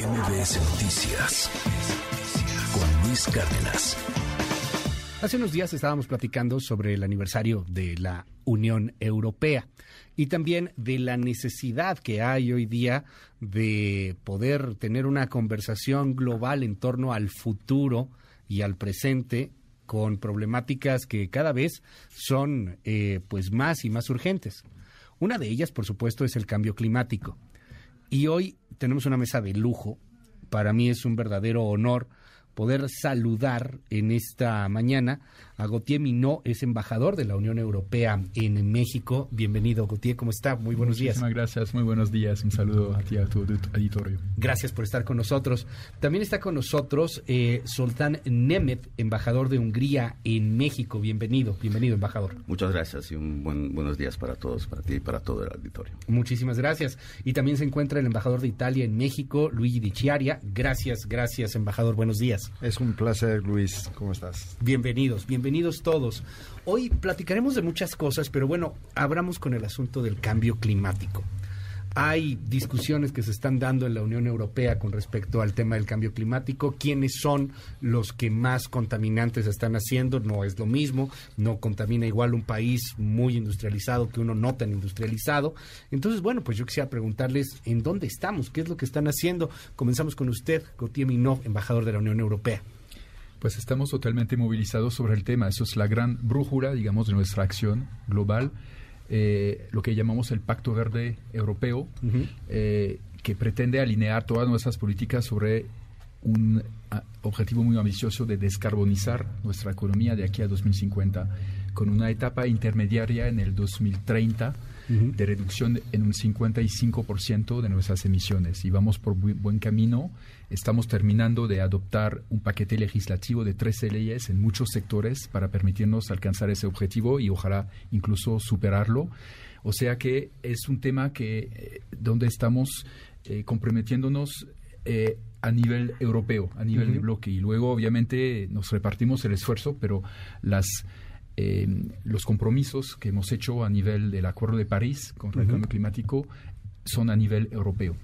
MBS Noticias con Luis Cárdenas. Hace unos días estábamos platicando sobre el aniversario de la Unión Europea y también de la necesidad que hay hoy día de poder tener una conversación global en torno al futuro y al presente con problemáticas que cada vez son eh, pues más y más urgentes. Una de ellas, por supuesto, es el cambio climático. Y hoy tenemos una mesa de lujo. Para mí es un verdadero honor poder saludar en esta mañana a Gautier Minot, es embajador de la Unión Europea en México. Bienvenido, Gautier, ¿cómo está? Muy buenos días. Muchísimas gracias, muy buenos días. Un saludo a ti, a tu auditorio. Gracias por estar con nosotros. También está con nosotros eh, Soltán Nemeth, embajador de Hungría en México. Bienvenido, bienvenido, embajador. Muchas gracias y un buen, buenos días para todos, para ti y para todo el auditorio. Muchísimas gracias. Y también se encuentra el embajador de Italia en México, Luigi Di Chiaria. Gracias, gracias, embajador. Buenos días. Es un placer, Luis. ¿Cómo estás? Bienvenidos, bienvenidos todos. Hoy platicaremos de muchas cosas, pero bueno, abramos con el asunto del cambio climático. Hay discusiones que se están dando en la Unión Europea con respecto al tema del cambio climático. ¿Quiénes son los que más contaminantes están haciendo? No es lo mismo. No contamina igual un país muy industrializado que uno no tan industrializado. Entonces, bueno, pues yo quisiera preguntarles en dónde estamos, qué es lo que están haciendo. Comenzamos con usted, Gautier Minot, embajador de la Unión Europea. Pues estamos totalmente movilizados sobre el tema. Eso es la gran brújula, digamos, de nuestra acción global. Eh, lo que llamamos el Pacto Verde Europeo, eh, que pretende alinear todas nuestras políticas sobre un objetivo muy ambicioso de descarbonizar nuestra economía de aquí a 2050, con una etapa intermediaria en el 2030 de reducción en un 55% de nuestras emisiones. Y vamos por buen camino. Estamos terminando de adoptar un paquete legislativo de 13 leyes en muchos sectores para permitirnos alcanzar ese objetivo y ojalá incluso superarlo. O sea que es un tema que eh, donde estamos eh, comprometiéndonos eh, a nivel europeo, a nivel de bloque. Y luego, obviamente, nos repartimos el esfuerzo, pero las eh, los compromisos que hemos hecho a nivel del Acuerdo de París contra el cambio climático son a nivel europeo.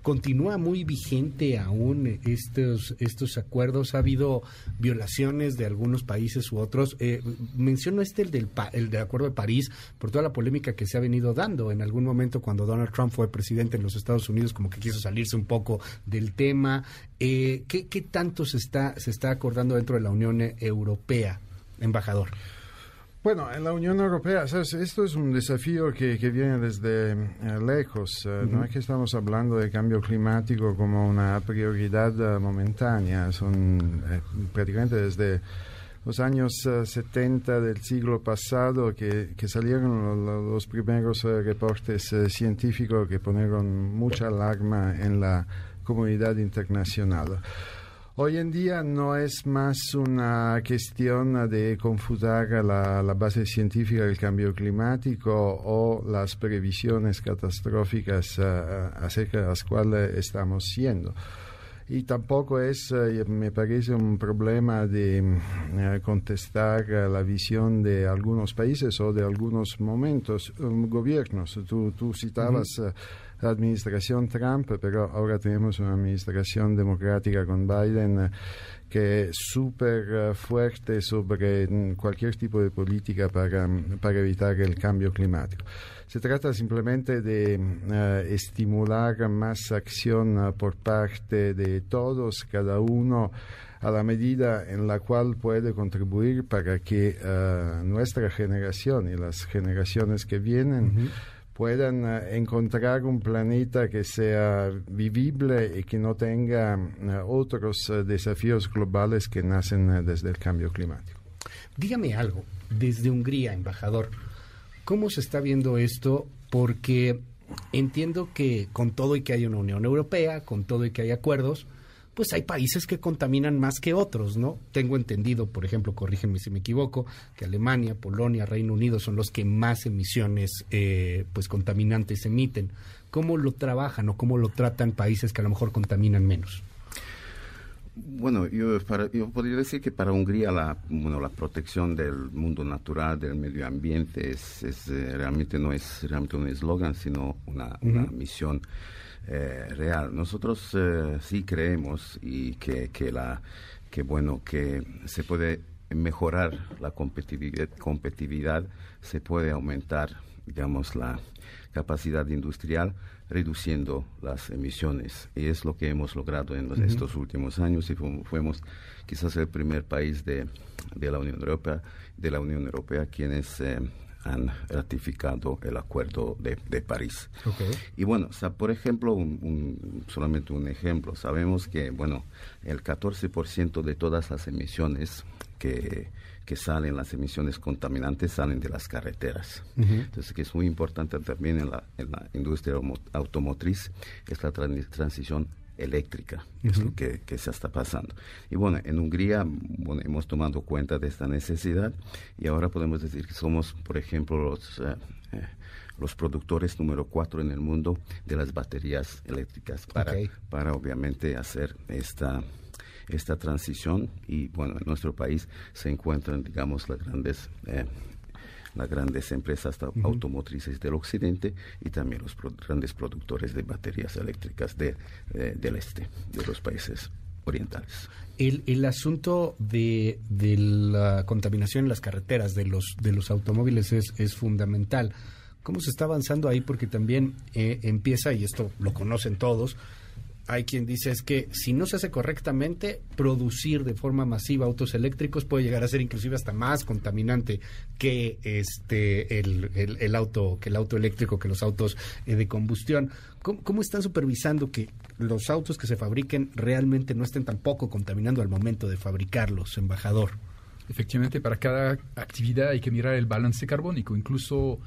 Continúa muy vigente aún estos, estos acuerdos. Ha habido violaciones de algunos países u otros. Eh, menciono este, el del, el del Acuerdo de París, por toda la polémica que se ha venido dando. En algún momento, cuando Donald Trump fue presidente en los Estados Unidos, como que quiso salirse un poco del tema. Eh, ¿qué, ¿Qué tanto se está, se está acordando dentro de la Unión Europea, embajador? Bueno, en la Unión Europea, esto es un desafío que, viene desde eh, lejos. Eh, no es que estamos hablando de cambio climático como una prioridad uh, momentánea, son eh, prácticamente desde los años 70 del siglo pasado que, que salieron los, los primeros reportes científicos que ponieron mucha alarma en la comunidad internacional. Hoy en día no es más una cuestión de confutar la, base científica del cambio climático o las previsiones catastróficas uh, acerca de las cuales estamos siendo y tampoco es, eh, me parece, un problema de contestar la visión de algunos países o de algunos momentos, um, gobiernos. Tú, tú citabas la administración Trump, pero ahora tenemos una administración democrática con Biden que es súper fuerte sobre mm, cualquier tipo de política para, para evitar el cambio climático. Se trata simplemente de uh, estimular más acción por parte de todos, cada uno a la medida en la cual puede contribuir para que nuestra generación y las generaciones que vienen. Puedan encontrar un planeta que sea vivible y que no tenga otros desafíos globales que nacen desde el cambio climático. Dígame algo, desde Hungría, embajador. ¿Cómo se está viendo esto? Porque entiendo que con todo y que hay una Unión Europea, con todo y que hay acuerdos, pues hay países que contaminan más que otros, ¿no? Tengo entendido, por ejemplo, corrígeme si me equivoco, que Alemania, Polonia, Reino Unido son los que más emisiones, eh, pues contaminantes emiten. ¿Cómo lo trabajan o cómo lo tratan países que a lo mejor contaminan menos? Bueno, yo, para, yo podría decir que para Hungría la, bueno, la protección del mundo natural, del medio ambiente, es, es eh, realmente no es realmente un eslogan, sino una, uh -huh. una misión eh, real. Nosotros eh, sí creemos y que, que, la, que, bueno, que se puede mejorar la competitividad, competitividad se puede aumentar, digamos, la capacidad industrial reduciendo las emisiones. Y es lo que hemos logrado en estos últimos años y fuimos quizás el primer país de, de, la Unión Europea, de la Unión Europea quienes eh, han ratificado el Acuerdo de, de París. Y bueno, por ejemplo, un, solamente un ejemplo, sabemos que, bueno, el 14% de todas las emisiones que, que, salen, las emisiones contaminantes, salen de las carreteras. Entonces, que es muy importante también en la, en la industria automotriz, es la transición eléctrica, es lo que, se está pasando. Y bueno, en Hungría bueno, hemos tomado cuenta de esta necesidad y ahora podemos decir que somos, por ejemplo, los, eh, eh, los productores número cuatro en el mundo de las baterías eléctricas para, para obviamente hacer esta esta transición. Y bueno en nuestro país se encuentran digamos las grandes eh, las grandes empresas automotrices del occidente y también los grandes productores de baterías eléctricas de, eh, del este, de los países orientales. El, el asunto de, de, la contaminación en las carreteras de los, de los automóviles es, es fundamental. ¿Cómo se está avanzando ahí? Porque también eh, empieza, y esto lo conocen todos, hay quien dice es que si no se hace correctamente, producir de forma masiva autos eléctricos puede llegar a ser inclusive hasta más contaminante que este el, el, auto que el auto eléctrico, que los autos eh, de combustión. ¿Cómo, están supervisando que los autos que se fabriquen realmente no estén tampoco contaminando al momento de fabricarlos, embajador? Efectivamente, para cada actividad hay que mirar el balance carbónico, incluso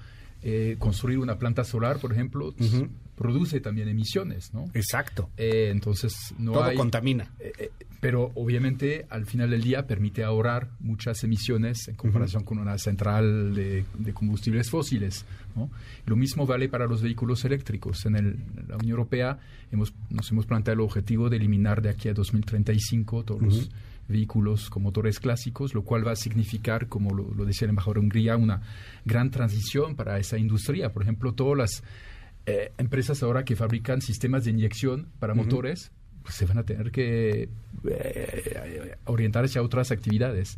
eh, construir una planta solar, por ejemplo, produce también emisiones, ¿no? Exacto. Eh, entonces no Todo contamina. Eh, pero obviamente al final del día permite ahorrar muchas emisiones en comparación con una central de, combustibles fósiles. ¿no? Lo mismo vale para los vehículos eléctricos. En, el, la Unión Europea hemos, nos hemos planteado el objetivo de eliminar de aquí a 2035 todos los vehículos con motores clásicos, lo cual va a significar, como lo, decía el embajador de Hungría, una gran transición para esa industria. Por ejemplo, todas las eh, empresas ahora que fabrican sistemas de inyección para motores pues se van a tener que eh, orientarse a otras actividades.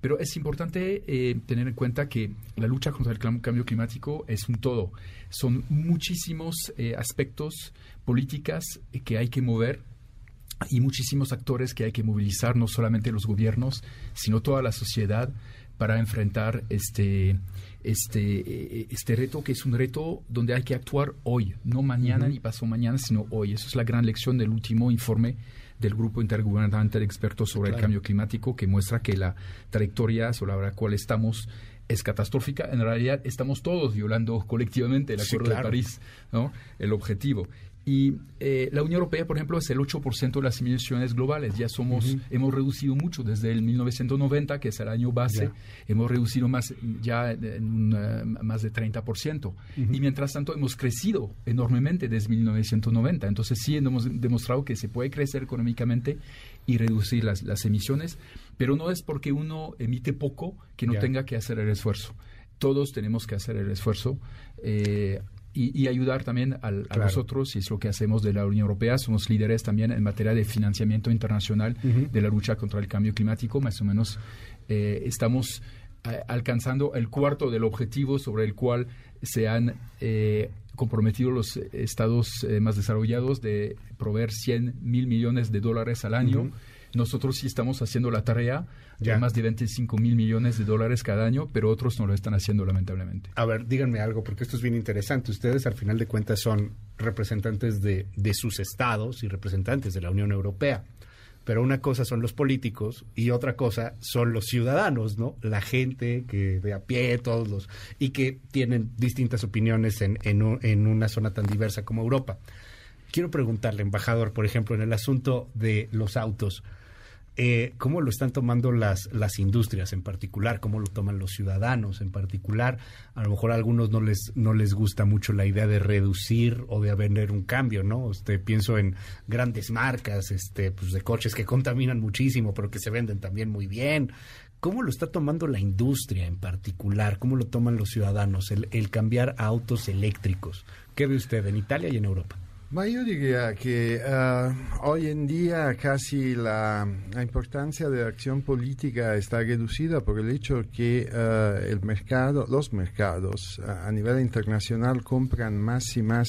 Pero es importante eh, tener en cuenta que la lucha contra el cambio climático es un todo. Son muchísimos aspectos, políticas que hay que mover y muchísimos actores que hay que movilizar, no solamente los gobiernos, sino toda la sociedad para enfrentar este, este, este reto, que es un reto donde hay que actuar hoy, no mañana ni pasó mañana, sino hoy. Eso es la gran lección del último informe del Grupo Intergubernamental de Expertos sobre el Cambio Climático, que muestra que la trayectoria sobre la cual estamos es catastrófica. En realidad estamos todos violando colectivamente el Acuerdo de París, ¿no? el objetivo. Y eh, la Unión Europea, por ejemplo, es el 8% de las emisiones globales. Ya somos, hemos reducido mucho desde el 1990, que es el año base, hemos reducido más, ya en, más de 30%. Y mientras tanto hemos crecido enormemente desde 1990. Entonces sí hemos demostrado que se puede crecer económicamente y reducir las, las emisiones, pero no es porque uno emite poco que no tenga que hacer el esfuerzo. Todos tenemos que hacer el esfuerzo. Eh, y, ayudar también a nosotros, y es lo que hacemos de la Unión Europea. Somos líderes también en materia de financiamiento internacional de la lucha contra el cambio climático. Más o menos eh, estamos eh, alcanzando el cuarto del objetivo sobre el cual se han eh, comprometido los estados más desarrollados de proveer 100 mil millones de dólares al año. Nosotros sí estamos haciendo la tarea de más de 25 mil millones de dólares cada año, pero otros no lo están haciendo lamentablemente. A ver, díganme algo, porque esto es bien interesante. Ustedes al final de cuentas son representantes de, de sus estados y representantes de la Unión Europea pero una cosa son los políticos y otra cosa son los ciudadanos, ¿no? La gente que de a pie, todos los, y que tienen distintas opiniones en, en, en, una zona tan diversa como Europa. Quiero preguntarle, embajador, por ejemplo, en el asunto de los autos, eh, ¿Cómo lo están tomando las, las industrias en particular? ¿Cómo lo toman los ciudadanos en particular? A lo mejor a algunos no les, no les gusta mucho la idea de reducir o de vender un cambio, ¿no? Este, pienso en grandes marcas este, pues de coches que contaminan muchísimo, pero que se venden también muy bien. ¿Cómo lo está tomando la industria en particular? ¿Cómo lo toman los ciudadanos el, el cambiar a autos eléctricos? ¿Qué ve usted en Italia y en Europa? Yo diría que ah, hoy en día casi la, importancia de la acción política está reducida por el hecho que ah, el mercado, los mercados a nivel internacional compran más y más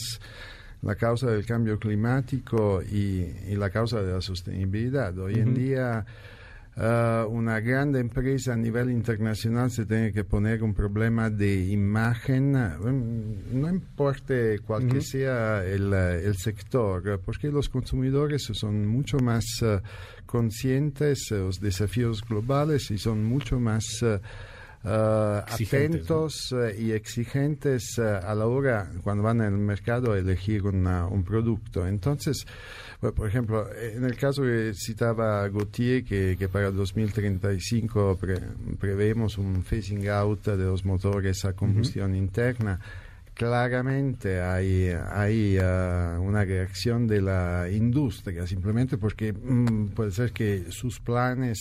la causa del cambio climático y, la causa de la sostenibilidad. Hoy en día uh, una gran empresa a nivel internacional se tiene que poner un problema de imagen, no importa cuál que sea el, el, sector, porque los consumidores son mucho más uh, conscientes de los desafíos globales y son mucho más... Uh, atentos uh, y exigentes uh, a la hora, cuando van al mercado, a elegir un producto. Entonces, por ejemplo, en el caso que citaba Gauthier, que, que para 2035 pre, prevemos un phasing out de los motores a combustión interna, claramente hay, hay una reacción de la industria, simplemente porque mm, puede ser que sus planes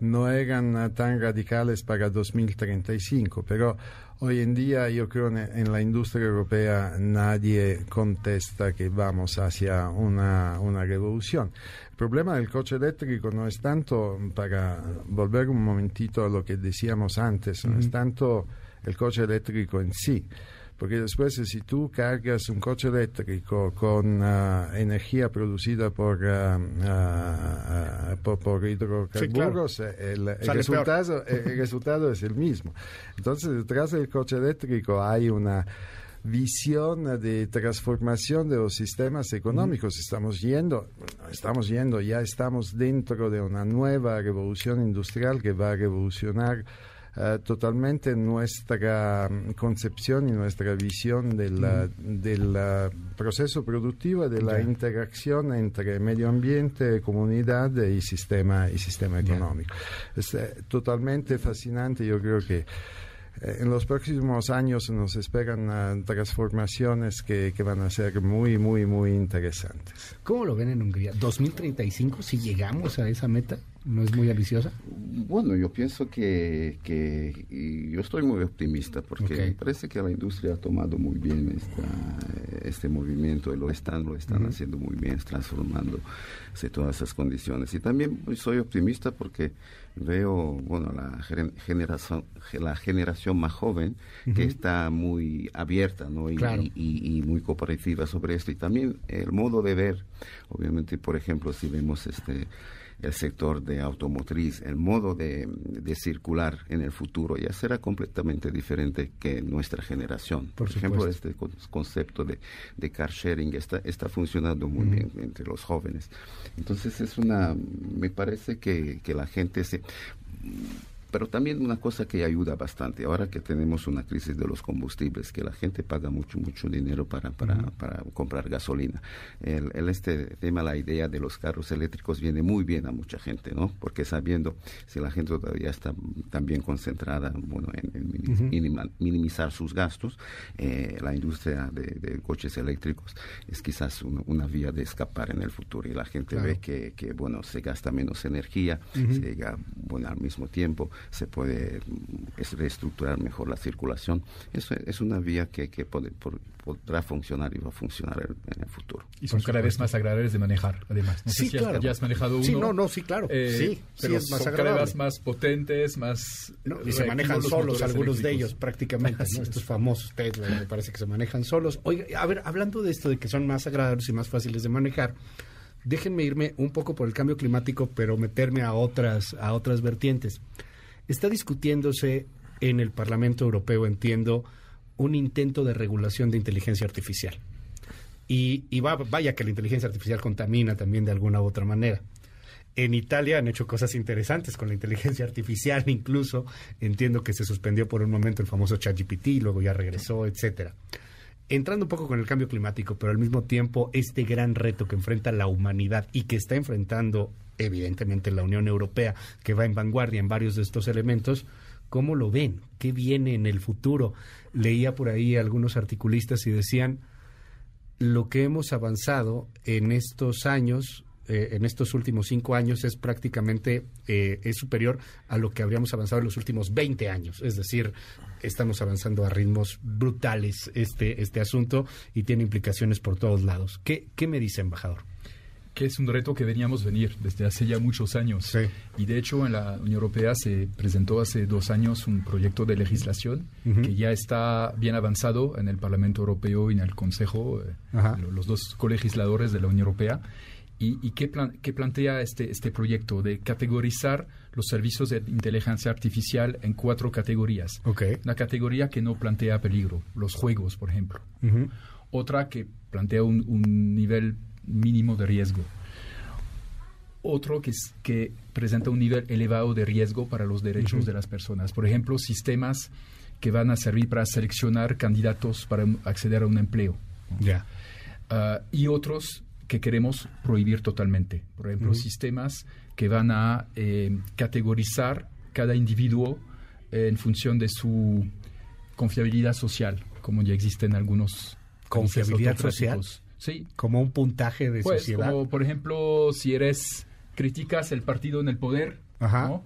no eran tan radicales para 2035, pero hoy en día yo creo en, en la industria europea nadie contesta que vamos hacia una, una revolución. El problema del coche eléctrico no es tanto, para volver un momentito a lo que decíamos antes, no es tanto el coche eléctrico en sí, porque después si tú cargas un coche eléctrico con uh, energía producida por, uh, uh, por, por, hidrocarburos, sí, claro. el, el, resultado, el, resultado es el mismo. Entonces, detrás del coche eléctrico hay una visión de transformación de los sistemas económicos. Estamos yendo, estamos yendo, ya estamos dentro de una nueva revolución industrial que va a revolucionar Uh, totalmente nuestra mm, concepción y nuestra visión del, mm. del proceso productivo, de la yeah. interacción entre medio ambiente, comunidad y sistema, y sistema económico. Yeah. Es uh, totalmente fascinante, yo creo que eh, en los próximos años nos esperan uh, transformaciones que, que, van a ser muy, muy, muy interesantes. ¿Cómo lo ven en Hungría? ¿2035 si llegamos a esa meta? ¿No es muy ambiciosa? Bueno, yo pienso que, que yo estoy muy optimista porque okay. me parece que la industria ha tomado muy bien esta, este movimiento y lo están, lo están uh -huh. haciendo muy bien, transformándose todas esas condiciones. Y también soy optimista porque veo, bueno, la generación, la generación más joven uh -huh. que está muy abierta, ¿no? Y, claro. y, y, y, muy cooperativa sobre esto. Y también el modo de ver, obviamente, por ejemplo, si vemos este el sector de automotriz, el modo de, de, circular en el futuro ya será completamente diferente que nuestra generación. Por, Por ejemplo, este concepto de, de, car sharing está, está funcionando muy mm. bien entre los jóvenes. Entonces es una, me parece que, que la gente se pero también una cosa que ayuda bastante, ahora que tenemos una crisis de los combustibles, que la gente paga mucho, mucho dinero para, para, uh -huh. para comprar gasolina. El, el, este tema, la idea de los carros eléctricos viene muy bien a mucha gente, ¿no? Porque sabiendo si la gente todavía está también concentrada, bueno, en, en minim, uh -huh. minimizar, minimizar sus gastos, eh, la industria de, de, coches eléctricos es quizás una, una, vía de escapar en el futuro y la gente claro. ve que, que, bueno, se gasta menos energía, uh -huh. se llega, bueno, al mismo tiempo se puede reestructurar mejor la circulación. Eso es una vía que, que puede, por, podrá funcionar y va a funcionar en, el futuro. Y son cada vez más agradables de manejar, además. No sí, sé si claro. ya has manejado uno. Sí, no, no, sí, claro. Eh, sí, pero sí, es más son cada vez más potentes, más... No, y se manejan solos algunos de ellos prácticamente, ¿no? Estos famosos Tesla me parece que se manejan solos. Oiga, a ver, hablando de esto de que son más agradables y más fáciles de manejar, déjenme irme un poco por el cambio climático, pero meterme a otras, a otras vertientes. Está discutiéndose en el Parlamento Europeo, entiendo, un intento de regulación de inteligencia artificial. Y, va, vaya que la inteligencia artificial contamina también de alguna u otra manera. En Italia han hecho cosas interesantes con la inteligencia artificial, incluso entiendo que se suspendió por un momento el famoso ChatGPT, luego ya regresó, etcétera. Entrando un poco con el cambio climático, pero al mismo tiempo este gran reto que enfrenta la humanidad y que está enfrentando evidentemente la Unión Europea, que va en vanguardia en varios de estos elementos, ¿cómo lo ven? ¿Qué viene en el futuro? Leía por ahí algunos articulistas y decían, lo que hemos avanzado en estos años eh, en estos últimos cinco años es prácticamente eh, es superior a lo que habríamos avanzado en los últimos 20 años. Es decir, estamos avanzando a ritmos brutales este, este asunto y tiene implicaciones por todos lados. ¿Qué, qué me dice, embajador? que es un reto que veníamos venir desde hace ya muchos años. Y de hecho en la Unión Europea se presentó hace dos años un proyecto de legislación que ya está bien avanzado en el Parlamento Europeo y en el Consejo, eh, los dos colegisladores de la Unión Europea. ¿Y, qué, plantea este, este proyecto? De categorizar los servicios de inteligencia artificial en cuatro categorías. Una categoría que no plantea peligro, los juegos, por ejemplo. Otra que plantea un, un nivel mínimo de riesgo. Otro que, es, que presenta un nivel elevado de riesgo para los derechos de las personas. Por ejemplo, sistemas que van a servir para seleccionar candidatos para acceder a un empleo. Ya. Ah, y otros que queremos prohibir totalmente. Por ejemplo, sistemas que van a eh, categorizar cada individuo en función de su confiabilidad social, como ya existen algunos. ¿Confiabilidad social? Sí. Como un puntaje de pues, sociedad. Como, por ejemplo, si eres, criticas el partido en el poder, ¿no?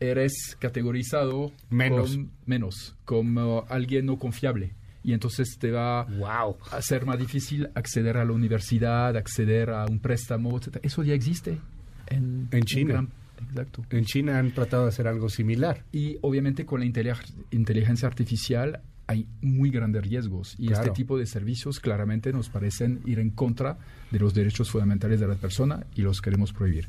eres categorizado menos. menos, como alguien no confiable. Y entonces te va wow. a ser más difícil acceder a la universidad, acceder a un préstamo, etc. Eso ya existe en, en China. exacto. En China han tratado de hacer algo similar. Y obviamente con la inteligencia artificial hay muy grandes riesgos y este tipo de servicios claramente nos parecen ir en contra de los derechos fundamentales de la persona y los queremos prohibir.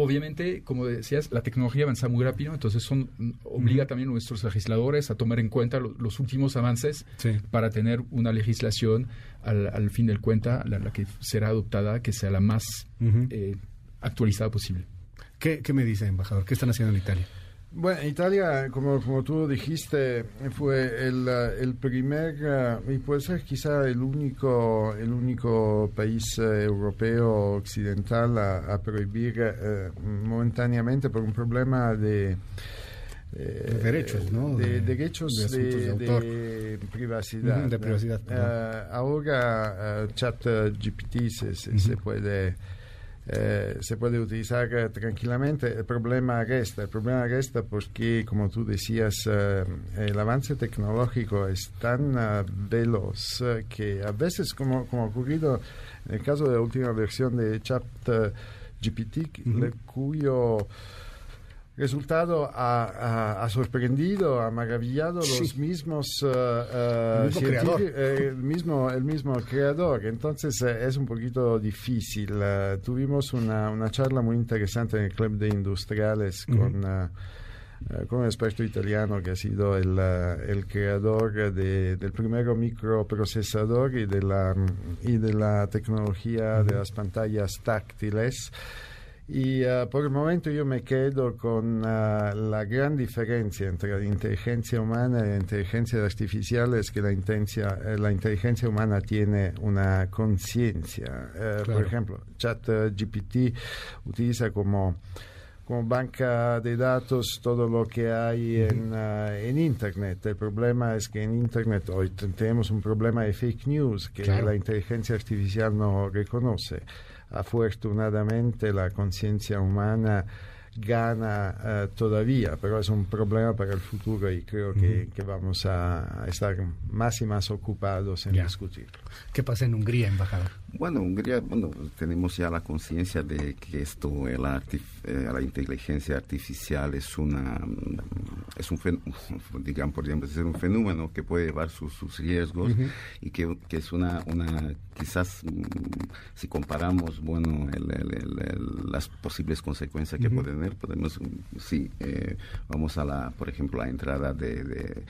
Obviamente, como decías, la tecnología avanza muy rápido, entonces son, obliga también a nuestros legisladores a tomar en cuenta los últimos avances para tener una legislación al, fin del cuenta, la, que será adoptada, que sea la más eh, actualizada posible. ¿Qué, ¿Qué me dice, embajador? ¿Qué están haciendo en Italia? Bueno, Italia, como, como tú dijiste, fue el, el primer y puede ser quizá el único, el único país eh, europeo occidental a, prohibir eh, momentáneamente por un problema de... Eh, derechos, ¿no? De, derechos de, privacidad. de privacidad. ahora ChatGPT se, se puede eh, se puede utilizar eh, tranquilamente. El problema resta, el problema resta porque, como tú decías, eh, el avance tecnológico es tan veloz que a veces, como, como ha ocurrido en el caso de la última versión de ChatGPT, cuyo resultado ha, sorprendido, ha maravillado los mismos uh, el, mismo el mismo el mismo creador. Entonces es un poquito difícil. tuvimos una, una, charla muy interesante en el Club de Industriales con con un experto italiano que ha sido el, el creador de, del primer microprocesador y de la, y de la tecnología de las pantallas táctiles. Y uh, por el momento yo me quedo con uh, la gran diferencia entre la inteligencia humana y la inteligencia artificial es que la, inteligencia, eh, la inteligencia humana tiene una conciencia. Uh, claro. Por ejemplo, ChatGPT utiliza como como banca de datos todo lo que hay en, en, Internet. El problema es que en Internet hoy tenemos un problema de fake news que claro. la inteligencia artificial no reconoce afortunadamente la conciencia humana gana uh, todavía, pero es un problema para el futuro y creo que, uh -huh. que vamos a, estar más y más ocupados en ya. discutir. ¿Qué pasa en Hungría, embajador? Bueno, Hungría, bueno, tenemos ya la conciencia de que esto, la, eh, la, inteligencia artificial es una, es un, digamos, podríamos decir, un fenómeno que puede llevar sus, sus riesgos uh -huh. y que, que, es una, una quizás, si comparamos, bueno, el, el, el, las posibles consecuencias que uh -huh. puede tener, podemos, sí, eh, vamos a la, por ejemplo, la entrada de, de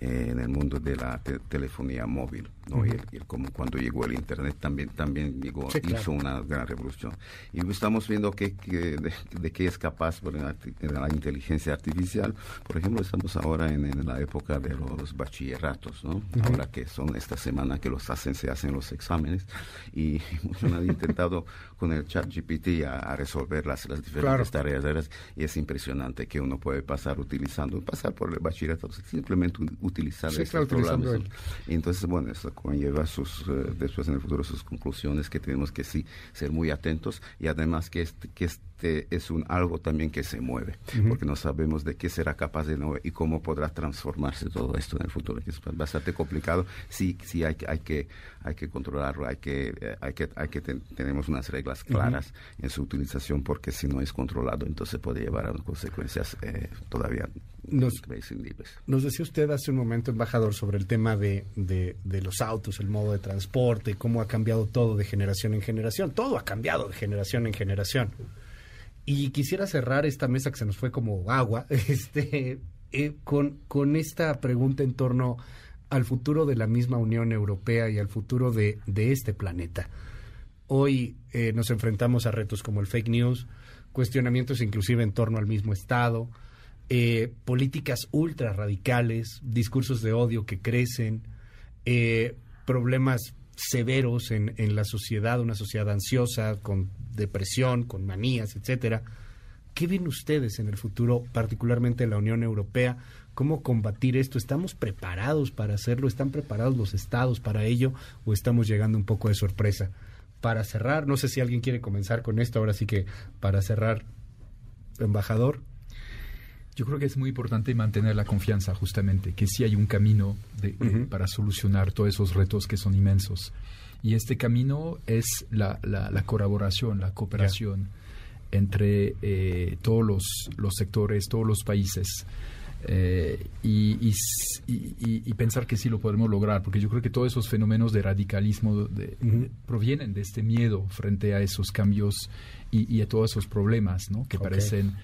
eh, en el mundo de la te telefonía móvil, ¿no? Uh -huh. y, y, como cuando llegó el Internet también, también llegó, sí, claro. hizo una gran revolución. Y estamos viendo que, que de, de, qué es capaz bueno, la, la, inteligencia artificial. Por ejemplo, estamos ahora en, en la época de los bachilleratos, ¿no? Ahora que son esta semana que los hacen, se hacen los exámenes y muchos han intentado con el chat GPT a, a, resolver las, las diferentes tareas. Y es impresionante que uno puede pasar utilizando, pasar por el bachillerato, simplemente utilizar sí, claro, utilizando Y entonces, bueno, eso conlleva sus, eh, después en el futuro sus conclusiones que tenemos que sí ser muy atentos y además que este, que este es un algo también que se mueve, porque no sabemos de qué será capaz de nuevo y cómo podrá transformarse todo esto en el futuro, es bastante complicado. Sí, sí hay, hay que hay que controlarlo, hay que eh, hay que hay que tenemos unas reglas claras en su utilización porque si no es controlado entonces puede llevar a consecuencias eh, todavía nos, nos decía usted hace un momento, embajador, sobre el tema de, de, de, los autos, el modo de transporte, cómo ha cambiado todo de generación en generación. Todo ha cambiado de generación en generación. Y quisiera cerrar esta mesa que se nos fue como agua, este, eh, con, con esta pregunta en torno al futuro de la misma Unión Europea y al futuro de, de este planeta. Hoy eh, nos enfrentamos a retos como el fake news, cuestionamientos inclusive en torno al mismo Estado, eh, políticas ultra radicales, discursos de odio que crecen, problemas severos en, en la sociedad, una sociedad ansiosa, con depresión, con manías, etcétera. ¿Qué ven ustedes en el futuro, particularmente en la Unión Europea? ¿Cómo combatir esto? ¿Estamos preparados para hacerlo? ¿Están preparados los estados para ello? ¿O estamos llegando un poco de sorpresa? Para cerrar, no sé si alguien quiere comenzar con esto, ahora sí que para cerrar, embajador. Yo creo que es muy importante mantener la confianza, justamente, que sí hay un camino para solucionar todos esos retos que son inmensos. Y este camino es la, la, colaboración, la cooperación entre eh, todos los, los, sectores, todos los países. Eh, y, y, pensar que sí lo podemos lograr, porque yo creo que todos esos fenómenos de radicalismo provienen de este miedo frente a esos cambios y, a todos esos problemas ¿no? que parecen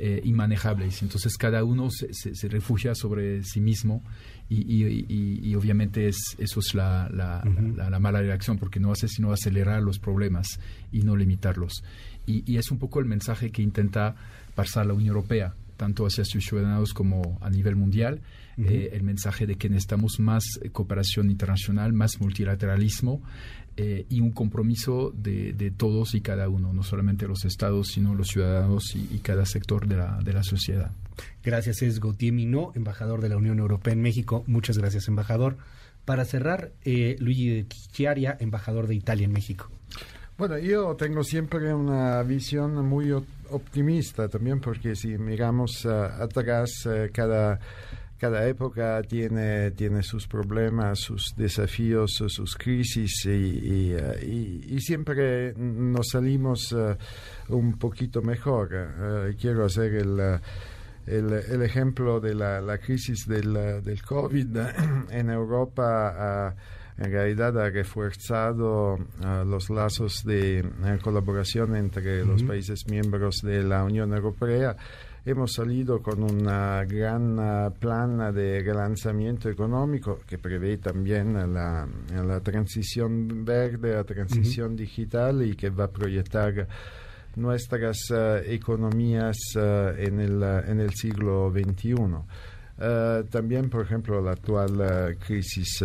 eh, inmanejables. Entonces cada uno se, se, refugia sobre sí mismo y, obviamente es, eso es la, la, mala reacción porque no hace sino acelerar los problemas y no limitarlos. Y, es un poco el mensaje que intenta pasar la Unión Europea, tanto hacia sus ciudadanos como a nivel mundial. Eh, el mensaje de que necesitamos más cooperación internacional, más multilateralismo eh, y un compromiso de, de, todos y cada uno, no solamente los estados, sino los ciudadanos y, cada sector de la, de la sociedad. Gracias, es Gautier Minot, embajador de la Unión Europea en México. Muchas gracias, embajador. Para cerrar, eh, Luigi Chiaria, embajador de Italia en México. Bueno, yo tengo siempre una visión muy optimista también porque si miramos uh, atrás, uh, cada cada época tiene, tiene sus problemas, sus desafíos, sus crisis y, y, siempre nos salimos eh, un poquito mejor. Eh, quiero hacer el, el, ejemplo de la, la crisis del, del, COVID en Europa. En realidad ha reforzado los lazos de colaboración entre los países miembros de la Unión Europea. Hemos salido con un gran ah, plan de relanzamiento económico que prevé también la, la transición verde, la transición digital y que va a proyectar nuestras ah, economías ah, en, el, en el siglo XXI. También, por ejemplo, la actual crisis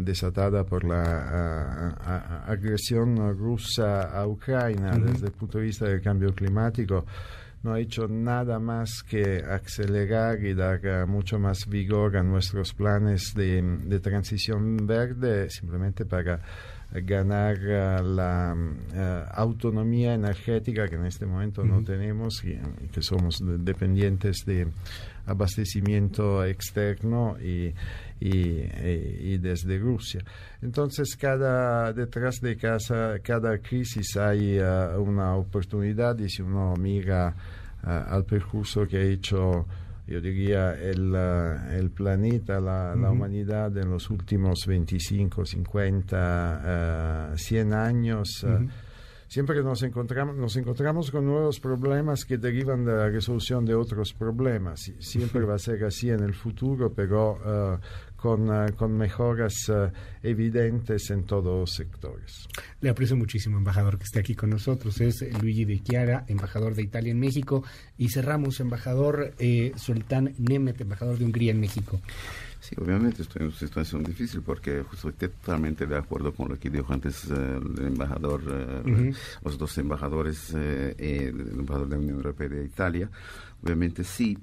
desatada por la agresión rusa a Ucrania desde el punto de vista del cambio climático no ha hecho nada más que acelerar y dar uh, mucho más vigor a nuestros planes de, de transición verde, simplemente para ganar uh, la uh, autonomía energética que en este momento no tenemos y, que somos dependientes de abastecimiento externo y, y, desde Rusia. Entonces, cada, detrás de cada, cada crisis hay una oportunidad y si uno mira al percurso que ha hecho yo diría, el, uh, el planeta, la, la, humanidad en los últimos 25, 50, 100 años, siempre que nos encontramos, nos encontramos con nuevos problemas que derivan de la resolución de otros problemas. Siempre va a ser así en el futuro, pero con, eh, con mejoras eh, evidentes en todos los sectores. Le aprecio muchísimo, embajador, que esté aquí con nosotros. Es Luigi de Chiara, embajador de Italia en México. Y cerramos, embajador eh, Sultán Nemet, embajador de Hungría en México. Sí, obviamente estoy en una situación difícil porque estoy totalmente de acuerdo con lo que dijo antes el embajador, los dos embajadores, el embajador de la Unión Europea de Italia. Obviamente sí,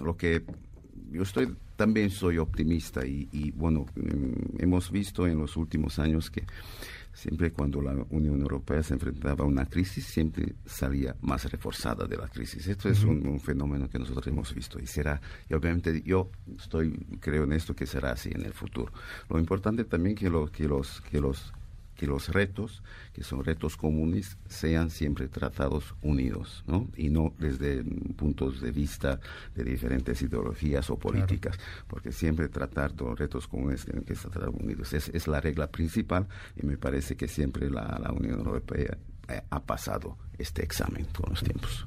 lo que yo estoy también soy optimista y, bueno, mm, hemos visto en los últimos años que siempre cuando la Unión Europea se enfrentaba a una crisis, siempre salía más reforzada de la crisis. Esto es un, fenómeno que nosotros hemos visto y será, y obviamente yo estoy, creo en esto que será así en el futuro. Lo importante también que, lo, que, los, que los que los retos, que son retos comunes, sean siempre tratados unidos, ¿no? Y no desde puntos de vista de diferentes ideologías o políticas, porque siempre tratar los retos comunes tienen que estar unidos. Es, es la regla principal y me parece que siempre la, la Unión Europea eh, ha pasado este examen con los tiempos.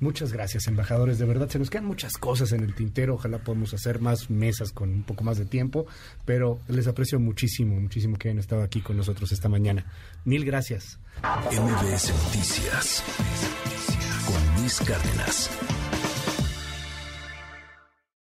Muchas gracias, embajadores. De verdad, se nos quedan muchas cosas en el tintero. Ojalá podamos hacer más mesas con un poco más de tiempo, pero les aprecio muchísimo, muchísimo que hayan estado aquí con nosotros esta mañana. Mil gracias. MBS Noticias con Luis Cárdenas.